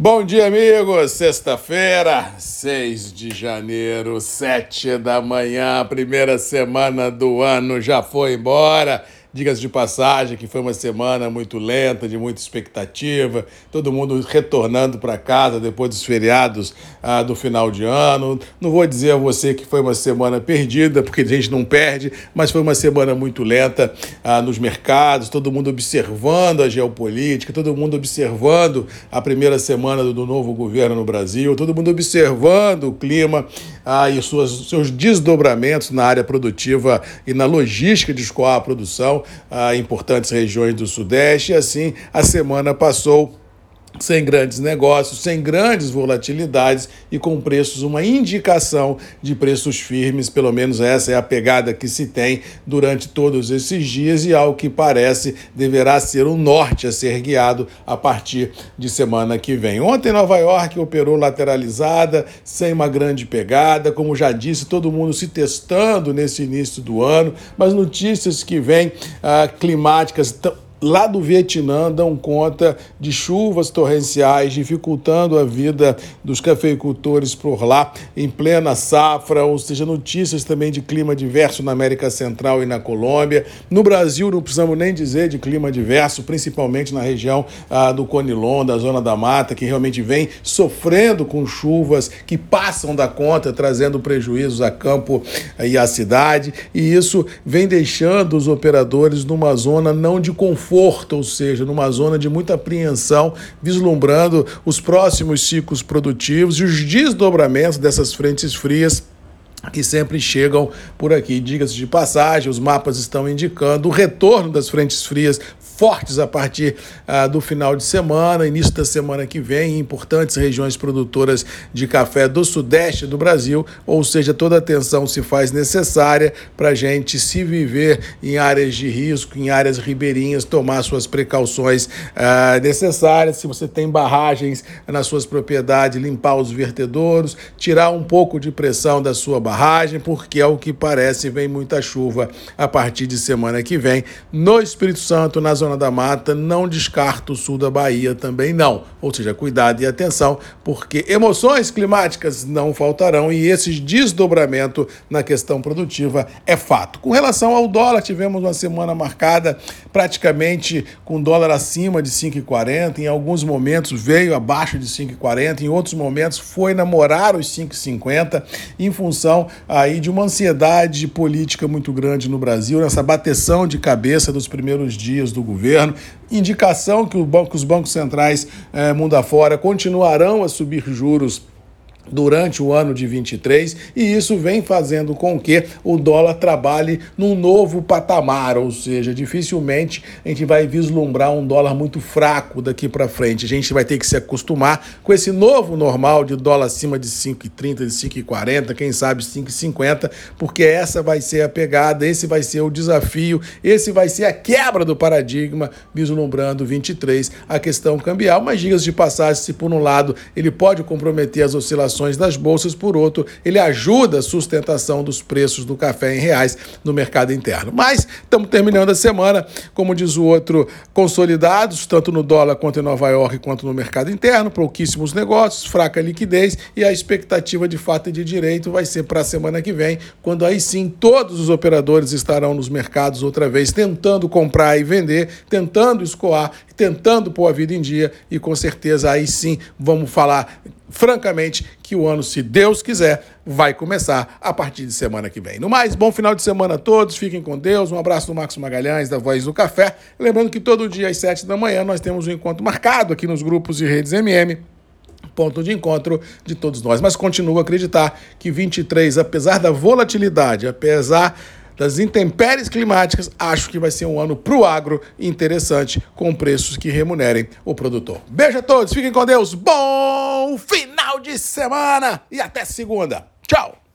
Bom dia, amigos. Sexta-feira, 6 de janeiro, 7 da manhã, primeira semana do ano já foi embora. Diga-se de passagem que foi uma semana muito lenta, de muita expectativa, todo mundo retornando para casa depois dos feriados ah, do final de ano. Não vou dizer a você que foi uma semana perdida, porque a gente não perde, mas foi uma semana muito lenta ah, nos mercados, todo mundo observando a geopolítica, todo mundo observando a primeira semana do, novo governo no Brasil, todo mundo observando o clima ah, e suas, seus desdobramentos na área produtiva e na logística de escoar a produção a importantes regiões do Sudeste, e assim a semana passou sem grandes negócios, sem grandes volatilidades e com preços, uma indicação de preços firmes, pelo menos essa é a pegada que se tem durante todos esses dias e ao que parece deverá ser o norte a ser guiado a partir de semana que vem. Ontem Nova York operou lateralizada, sem uma grande pegada, como já disse, todo mundo se testando nesse início do ano, mas notícias que vêm ah, climáticas lá do Vietnã dão conta de chuvas torrenciais, dificultando a vida dos cafeicultores por lá em plena safra, ou seja, notícias também de clima diverso na América Central e na Colômbia. No Brasil, não precisamos nem dizer de clima diverso, principalmente na região ah, do Conilon, da Zona da Mata, que realmente vem sofrendo com chuvas que passam da conta, trazendo prejuízos a campo e à cidade, e isso vem deixando os operadores numa zona não de conforto conforto, ou seja, numa zona de muita apreensão, vislumbrando os próximos ciclos produtivos e os desdobramentos dessas frentes frias que sempre chegam por aqui. Diga-se de passagem, os mapas estão indicando o retorno das frentes frias fortes a partir ah, do final de semana, início da semana que vem, em importantes regiões produtoras de café do sudeste do Brasil, ou seja, toda atenção se faz necessária para a gente se viver em áreas de risco, em áreas ribeirinhas, tomar suas precauções ah, necessárias. Se você tem barragens nas suas propriedades, limpar os vertedouros, tirar um pouco de pressão da sua barragem, porque ao que parece vem muita chuva a partir de semana que vem no Espírito Santo, na zona zona da mata, não descarto o sul da Bahia também não. Ou seja, cuidado e atenção, porque emoções climáticas não faltarão e esse desdobramento na questão produtiva é fato. Com relação ao dólar, tivemos uma semana marcada praticamente com dólar acima de 5,40, em alguns momentos veio abaixo de 5,40, em outros momentos foi namorar os 5,50 em função aí de uma ansiedade política muito grande no Brasil, nessa bateção de cabeça dos primeiros dias do governo governo, indicação que, banco, os bancos centrais eh, mundo afora continuarão a subir juros durante o ano de 23 e isso vem fazendo com que o dólar trabalhe num novo patamar, ou seja, dificilmente a gente vai vislumbrar um dólar muito fraco daqui para frente. A gente vai ter que se acostumar com esse novo normal de dólar acima de 5,30, de 5,40, quem sabe 5,50, porque essa vai ser a pegada, esse vai ser o desafio, esse vai ser a quebra do paradigma vislumbrando 23, a questão cambial. Mas dias de passagem, se por um lado ele pode comprometer as oscilações das bolsas, por outro, ele ajuda a sustentação dos preços do café em reais no mercado interno. Mas estamos terminando a semana, como diz o outro, consolidados, tanto no dólar quanto em Nova York, quanto no mercado interno, pouquíssimos negócios, fraca liquidez e a expectativa de fato e de direito vai ser para a semana que vem, quando aí sim todos os operadores estarão nos mercados outra vez tentando comprar e vender, tentando escoar, tentando pôr a vida em dia e com certeza aí sim vamos falar francamente, que o ano, se Deus quiser, vai começar a partir de semana que vem. No mais, bom final de semana a todos, fiquem com Deus, um abraço do Marcos Magalhães, da Voz do Café. Lembrando que todo dia às sete da manhã nós temos um encontro marcado aqui nos grupos e redes MM ponto de encontro de todos nós. Mas continuo a acreditar que 23, apesar da volatilidade, apesar das intempéries climáticas, acho que vai ser um ano para o agro interessante, com preços que remunerem o produtor. Beijo a todos, fiquem com Deus, bom final de semana e até segunda. Tchau!